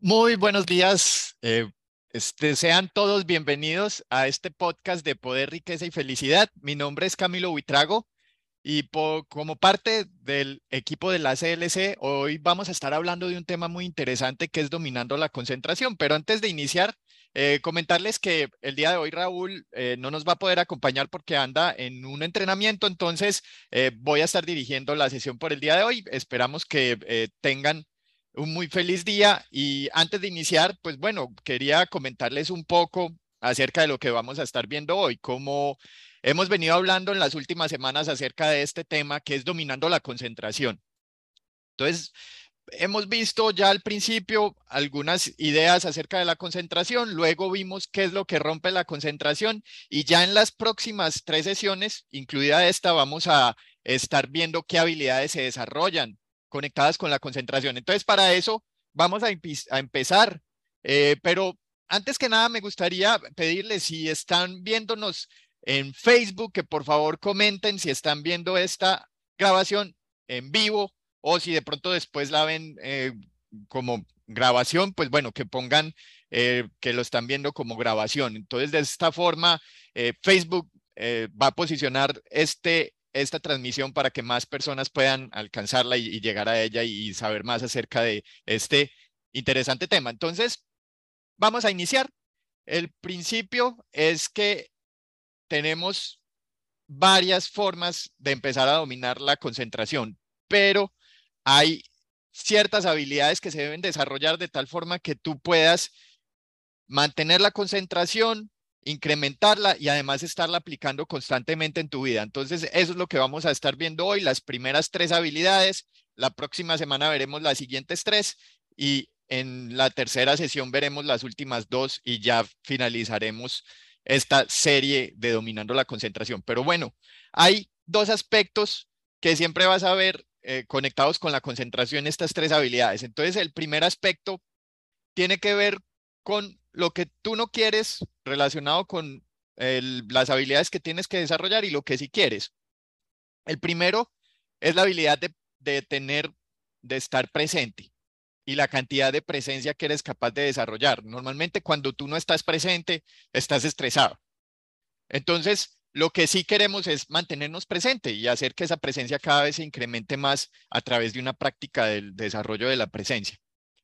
Muy buenos días. Eh, este, sean todos bienvenidos a este podcast de Poder, Riqueza y Felicidad. Mi nombre es Camilo Buitrago y como parte del equipo de la CLC, hoy vamos a estar hablando de un tema muy interesante que es dominando la concentración. Pero antes de iniciar, eh, comentarles que el día de hoy Raúl eh, no nos va a poder acompañar porque anda en un entrenamiento, entonces voy a estar dirigiendo la sesión por el día de hoy. Esperamos que tengan un muy feliz día. Y antes de iniciar, pues bueno, quería comentarles un poco acerca de lo que vamos a estar viendo hoy, como hemos venido hablando en las últimas semanas acerca de este tema que es dominando la concentración. Entonces, hemos visto ya al principio algunas ideas acerca de la concentración, luego vimos qué es lo que rompe la concentración y ya en las próximas tres sesiones, incluida esta, vamos a estar viendo qué habilidades se desarrollan conectadas con la concentración. Entonces, para eso vamos a, empezar, eh, pero antes que nada me gustaría pedirles si están viéndonos en Facebook, que por favor comenten si están viendo esta grabación en vivo o si de pronto después la ven eh, como grabación, pues bueno, que pongan eh, que lo están viendo como grabación. Entonces, de esta forma, Facebook va a posicionar este esta transmisión para que más personas puedan alcanzarla y, llegar a ella y, saber más acerca de este interesante tema. Entonces, vamos a iniciar. El principio es que tenemos varias formas de empezar a dominar la concentración, pero hay ciertas habilidades que se deben desarrollar de tal forma que tú puedas mantener la concentración, incrementarla y además estarla aplicando constantemente en tu vida. Entonces, eso es lo que vamos a estar viendo hoy, las primeras tres habilidades. La próxima semana veremos las siguientes tres y en la tercera sesión veremos las últimas dos y ya finalizaremos esta serie de dominando la concentración. Pero bueno, hay dos aspectos que siempre vas a ver eh, conectados con la concentración, estas tres habilidades. Entonces, el primer aspecto tiene que ver con lo que tú no quieres relacionado con las habilidades que tienes que desarrollar y lo que sí quieres. El primero es la habilidad de, de tener, de estar presente y la cantidad de presencia que eres capaz de desarrollar. Normalmente cuando tú no estás presente, estás estresado. Entonces, lo que sí queremos es mantenernos presente y hacer que esa presencia cada vez se incremente más a través de una práctica del desarrollo de la presencia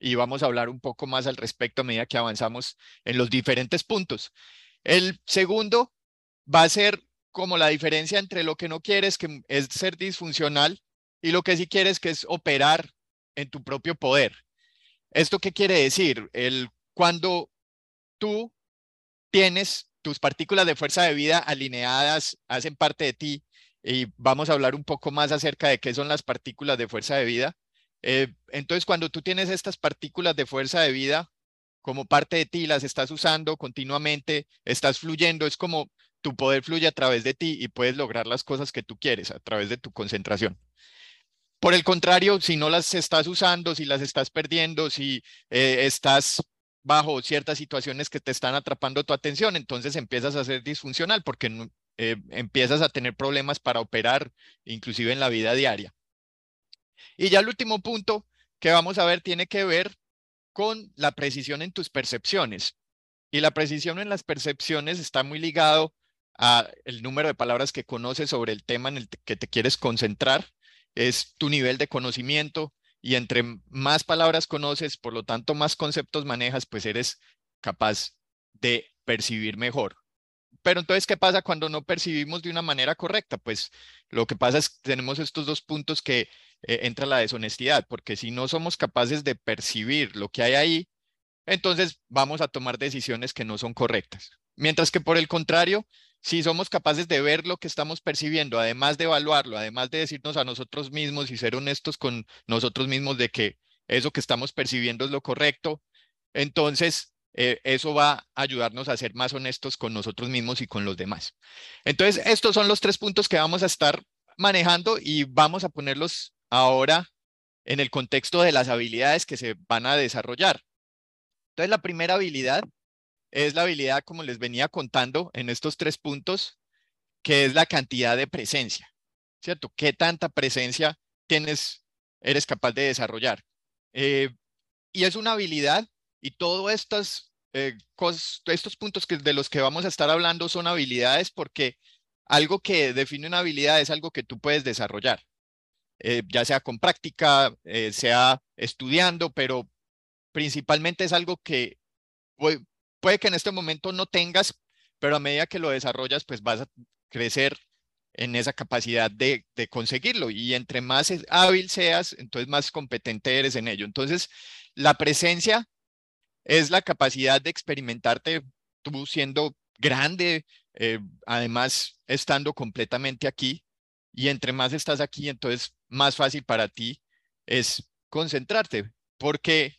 y vamos a hablar un poco más al respecto a medida que avanzamos en los diferentes puntos. El segundo va a ser como la diferencia entre lo que no quieres, que es ser disfuncional, y lo que sí quieres, que es operar en tu propio poder. ¿Esto qué quiere decir? El, cuando tú tienes tus partículas de fuerza de vida alineadas, hacen parte de ti, y vamos a hablar un poco más acerca de qué son las partículas de fuerza de vida. Eh, entonces, cuando tú tienes estas partículas de fuerza de vida como parte de ti, las estás usando continuamente, estás fluyendo, es como tu poder fluye a través de ti y puedes lograr las cosas que tú quieres a través de tu concentración. Por el contrario, si no las estás usando, si las estás perdiendo, si eh, estás bajo ciertas situaciones que te están atrapando tu atención, entonces empiezas a ser disfuncional porque eh, empiezas a tener problemas para operar, inclusive en la vida diaria. Y ya el último punto que vamos a ver tiene que ver con la precisión en tus percepciones. Y la precisión en las percepciones está muy ligado a el número de palabras que conoces sobre el tema en el que te quieres concentrar, es tu nivel de conocimiento y entre más palabras conoces, por lo tanto más conceptos manejas, pues eres capaz de percibir mejor. Pero entonces, ¿qué pasa cuando no percibimos de una manera correcta? Pues lo que pasa es que tenemos estos dos puntos que eh, entra la deshonestidad, porque si no somos capaces de percibir lo que hay ahí, entonces vamos a tomar decisiones que no son correctas. Mientras que por el contrario, si somos capaces de ver lo que estamos percibiendo, además de evaluarlo, además de decirnos a nosotros mismos y ser honestos con nosotros mismos de que eso que estamos percibiendo es lo correcto, entonces eh, eso va a ayudarnos a ser más honestos con nosotros mismos y con los demás. Entonces, estos son los tres puntos que vamos a estar manejando y vamos a ponerlos ahora en el contexto de las habilidades que se van a desarrollar. Entonces, la primera habilidad es la habilidad, como les venía contando en estos tres puntos, que es la cantidad de presencia, ¿cierto? ¿Qué tanta presencia tienes, eres capaz de desarrollar? Eh, y es una habilidad Y todos estos, eh, estos puntos que, de los que vamos a estar hablando son habilidades porque algo que define una habilidad es algo que tú puedes desarrollar, eh, ya sea con práctica, eh, sea estudiando, pero principalmente es algo que puede, que en este momento no tengas, pero a medida que lo desarrollas, pues vas a crecer en esa capacidad de, de, conseguirlo. Y entre más hábil seas, entonces más competente eres en ello. Entonces, la presencia es la capacidad de experimentarte tú siendo grande, eh, además estando completamente aquí. Y entre más estás aquí, entonces más fácil para ti es concentrarte. Porque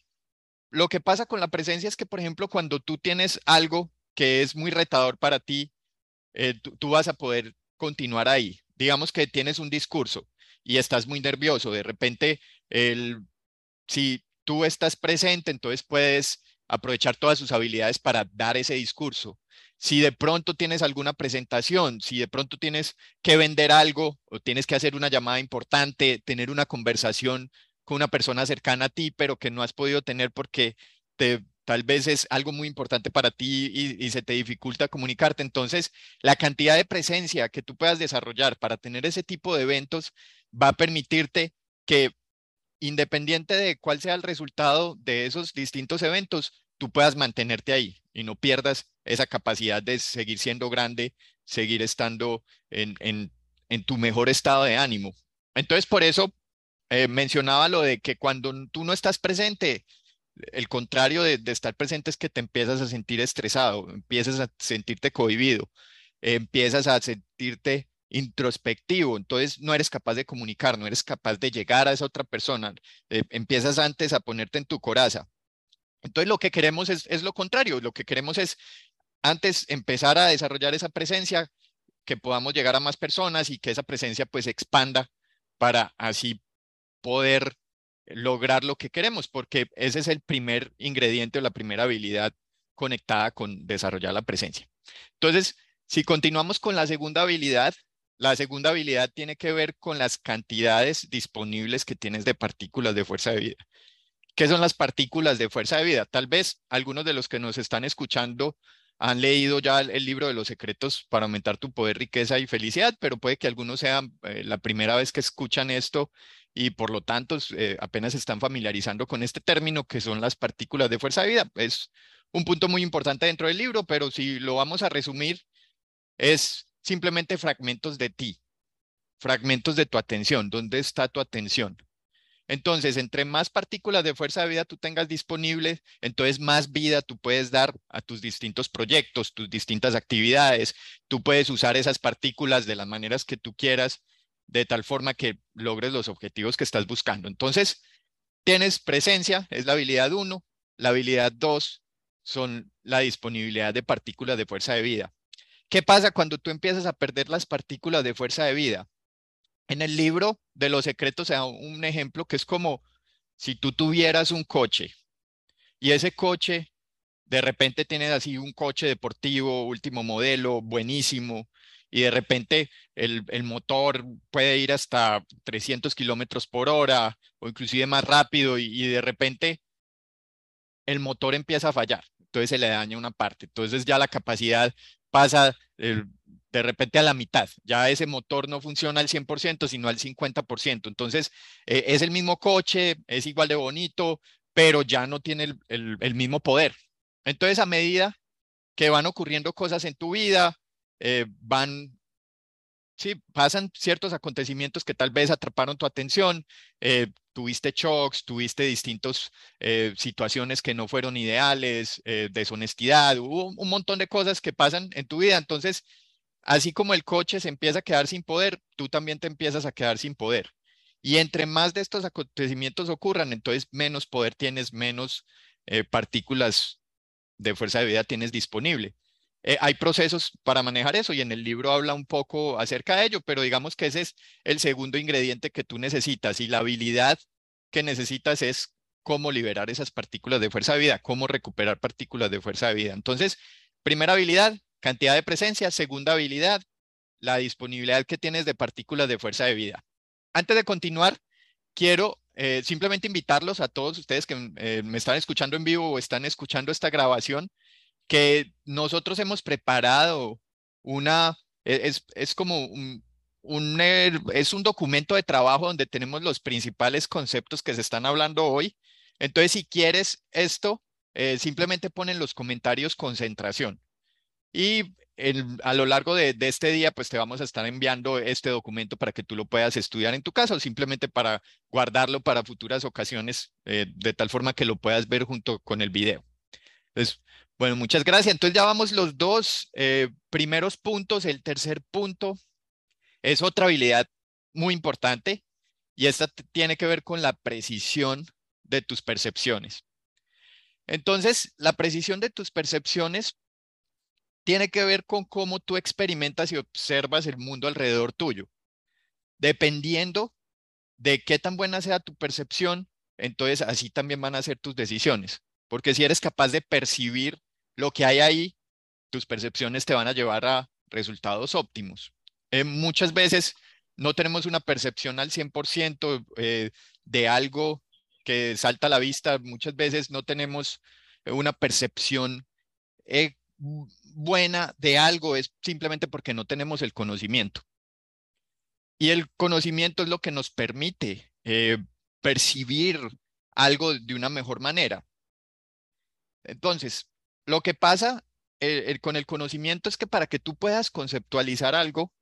lo que pasa con la presencia es que, por ejemplo, cuando tú tienes algo que es muy retador para ti, eh, tú vas a poder continuar ahí. Digamos que tienes un discurso y estás muy nervioso, de repente, el, si tú estás presente, entonces puedes aprovechar todas sus habilidades para dar ese discurso. Si de pronto tienes alguna presentación, si de pronto tienes que vender algo o tienes que hacer una llamada importante, tener una conversación con una persona cercana a ti, pero que no has podido tener porque tal vez es algo muy importante para ti y, se te dificulta comunicarte. Entonces, la cantidad de presencia que tú puedas desarrollar para tener ese tipo de eventos va a permitirte que independiente de cuál sea el resultado de esos distintos eventos, tú puedas mantenerte ahí y no pierdas esa capacidad de seguir siendo grande, seguir estando en, tu mejor estado de ánimo. Entonces, por eso eh, mencionaba lo de que cuando tú no estás presente, el contrario de, estar presente es que te empiezas a sentir estresado, empiezas a sentirte cohibido, empiezas a sentirte introspectivo, entonces no eres capaz de comunicar, no eres capaz de llegar a esa otra persona, eh, empiezas antes a ponerte en tu coraza. Entonces lo que queremos es, lo contrario, lo que queremos es antes empezar a desarrollar esa presencia, que podamos llegar a más personas y que esa presencia pues expanda para así poder lograr lo que queremos, porque ese es el primer ingrediente o la primera habilidad conectada con desarrollar la presencia. Entonces, si continuamos con la segunda habilidad, la segunda habilidad tiene que ver con las cantidades disponibles que tienes de partículas de fuerza de vida. ¿Qué son las partículas de fuerza de vida? Tal vez algunos de los que nos están escuchando han leído ya el, libro de los secretos para aumentar tu poder, riqueza y felicidad, pero puede que algunos sean eh, la primera vez que escuchan esto y por lo tanto eh, apenas están familiarizando con este término que son las partículas de fuerza de vida. Es un punto muy importante dentro del libro, pero si lo vamos a resumir, es simplemente fragmentos de ti, fragmentos de tu atención. ¿Dónde está tu atención? Entonces, entre más partículas de fuerza de vida tú tengas disponibles, entonces más vida tú puedes dar a tus distintos proyectos, tus distintas actividades. Tú puedes usar esas partículas de las maneras que tú quieras de tal forma que logres los objetivos que estás buscando. Entonces, tienes presencia, es la habilidad 1, la habilidad 2 son la disponibilidad de partículas de fuerza de vida. ¿Qué pasa cuando tú empiezas a perder las partículas de fuerza de vida? En el libro de los secretos se da un ejemplo que es como si tú tuvieras un coche y ese coche de repente tienes así un coche deportivo, último modelo, buenísimo, y de repente el, motor puede ir hasta 300 kilómetros por hora o inclusive más rápido y, de repente el motor empieza a fallar, entonces se le daña una parte, entonces ya la capacidad pasa de repente a la mitad, ya ese motor no funciona al 100%, sino al 50%, entonces eh, es el mismo coche, es igual de bonito, pero ya no tiene el mismo poder. Entonces a medida que van ocurriendo cosas en tu vida, eh, van, sí, pasan ciertos acontecimientos que tal vez atraparon tu atención, eh, tuviste shocks, tuviste distintas eh, situaciones que no fueron ideales, deshonestidad, hubo un montón de cosas que pasan en tu vida. Entonces, así como el coche se empieza a quedar sin poder, tú también te empiezas a quedar sin poder. Y entre más de estos acontecimientos ocurran, entonces menos poder tienes, menos partículas de fuerza de vida tienes disponible. Eh, hay procesos para manejar eso y en el libro habla un poco acerca de ello, pero digamos que ese es el segundo ingrediente que tú necesitas y la habilidad que necesitas es cómo liberar esas partículas de fuerza de vida, cómo recuperar partículas de fuerza de vida. Entonces, primera habilidad, cantidad de presencia. Segunda habilidad, la disponibilidad que tienes de partículas de fuerza de vida. Antes de continuar, quiero eh, simplemente invitarlos a todos ustedes que eh, me están escuchando en vivo o están escuchando esta grabación, que nosotros hemos preparado una, e, es, es como un, un, es un documento de trabajo donde tenemos los principales conceptos que se están hablando hoy. Entonces, si quieres esto, simplemente ponen los comentarios concentración. Y a lo largo de, este día, pues te vamos a estar enviando este documento para que tú lo puedas estudiar en tu casa o simplemente para guardarlo para futuras ocasiones, eh, de tal forma que lo puedas ver junto con el video. Entonces, bueno, muchas gracias. Entonces ya vamos los dos eh, primeros puntos. El tercer punto es otra habilidad muy importante y esta tiene que ver con la precisión de tus percepciones. Entonces, la precisión de tus percepciones tiene que ver con cómo tú experimentas y observas el mundo alrededor tuyo. Dependiendo de qué tan buena sea tu percepción, entonces así también van a ser tus decisiones. Porque si eres capaz de percibir lo que hay ahí, tus percepciones te van a llevar a resultados óptimos. Eh, muchas veces no tenemos una percepción al 100% eh, de algo que salta a la vista. Muchas veces no tenemos una percepción eh, buena de algo es simplemente porque no tenemos el conocimiento. Y el conocimiento es lo que nos permite eh, percibir algo de una mejor manera. Entonces, lo que pasa eh, con el conocimiento es que para que tú puedas conceptualizar algo,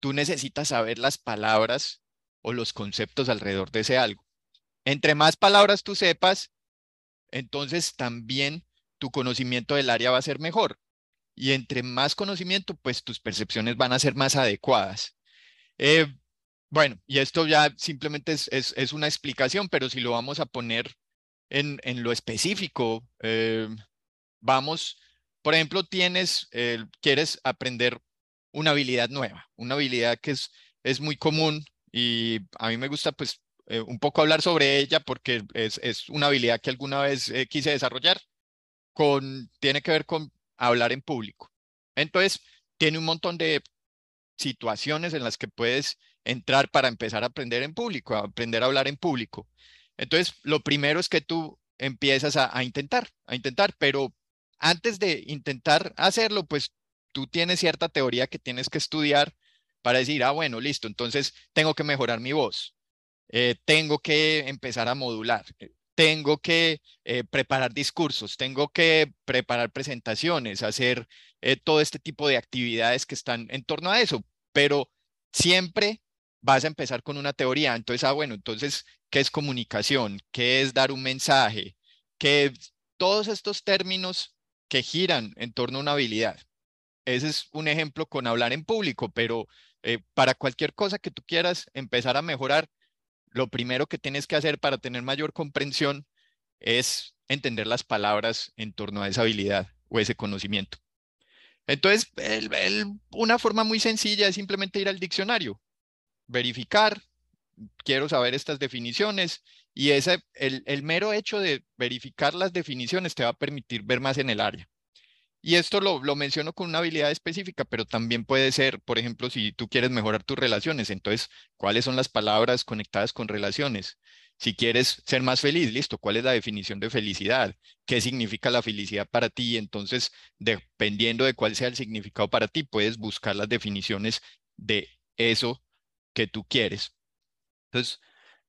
tú necesitas saber las palabras o los conceptos alrededor de ese algo. Entre más palabras tú sepas, entonces también tu conocimiento del área va a ser mejor y entre más conocimiento, pues tus percepciones van a ser más adecuadas. Eh, bueno, y esto ya simplemente es, es, una explicación, pero si lo vamos a poner en, en lo específico, eh, vamos, por ejemplo, tienes, eh, quieres aprender una habilidad nueva, una habilidad que es, es muy común y a mí me gusta pues un poco hablar sobre ella porque es, es una habilidad que alguna vez quise desarrollar. Con, tiene que ver con hablar en público. Entonces, tiene un montón de situaciones en las que puedes entrar para empezar a aprender en público, a aprender a hablar en público. Entonces, lo primero es que tú empiezas a, intentar, a intentar, pero antes de intentar hacerlo, pues tú tienes cierta teoría que tienes que estudiar para decir, ah, bueno, listo, entonces tengo que mejorar mi voz, eh, tengo que empezar a modular, eh, tengo que eh, preparar discursos, tengo que preparar presentaciones, hacer eh, todo este tipo de actividades que están en torno a eso, pero siempre vas a empezar con una teoría. Entonces, ah, bueno, entonces, ¿qué es comunicación? ¿Qué es dar un mensaje? ¿Qué todos estos términos que giran en torno a una habilidad? Ese es un ejemplo con hablar en público, pero eh, para cualquier cosa que tú quieras empezar a mejorar, lo primero que tienes que hacer para tener mayor comprensión es entender las palabras en torno a esa habilidad o ese conocimiento. Entonces, una forma muy sencilla es simplemente ir al diccionario, verificar, quiero saber estas definiciones y ese, el, el mero hecho de verificar las definiciones te va a permitir ver más en el área. Y esto lo, lo, menciono con una habilidad específica, pero también puede ser, por ejemplo, si tú quieres mejorar tus relaciones, entonces, ¿cuáles son las palabras conectadas con relaciones? Si quieres ser más feliz, listo, ¿cuál es la definición de felicidad? ¿Qué significa la felicidad para ti? Entonces, dependiendo de cuál sea el significado para ti, puedes buscar las definiciones de eso que tú quieres. Entonces,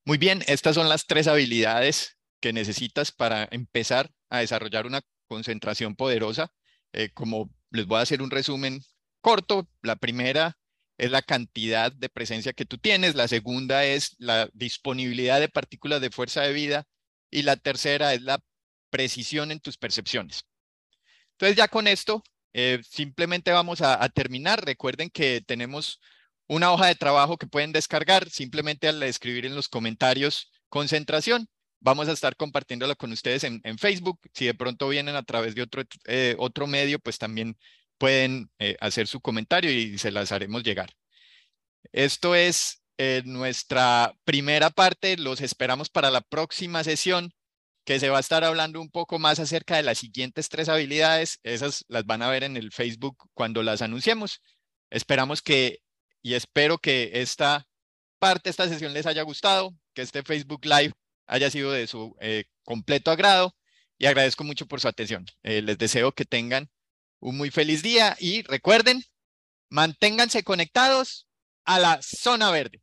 muy bien, estas son las tres habilidades que necesitas para empezar a desarrollar una concentración poderosa. Eh, como les voy a hacer un resumen corto, la primera es la cantidad de presencia que tú tienes, la segunda es la disponibilidad de partículas de fuerza de vida y la tercera es la precisión en tus percepciones. Entonces ya con esto eh, simplemente vamos a, terminar. Recuerden que tenemos una hoja de trabajo que pueden descargar simplemente al escribir en los comentarios concentración Vamos a estar compartiéndolo con ustedes en, Facebook. Si de pronto vienen a través de otro, eh, otro medio, pues también pueden eh, hacer su comentario y se las haremos llegar. Esto es eh, nuestra primera parte. Los esperamos para la próxima sesión que se va a estar hablando un poco más acerca de las siguientes tres habilidades. Esas las van a ver en el Facebook cuando las anunciemos. Esperamos que y espero que esta parte esta sesión les haya gustado, que este Facebook Live haya sido de su eh, completo agrado y agradezco mucho por su atención. Eh, les deseo que tengan un muy feliz día y recuerden, manténganse conectados a la zona verde.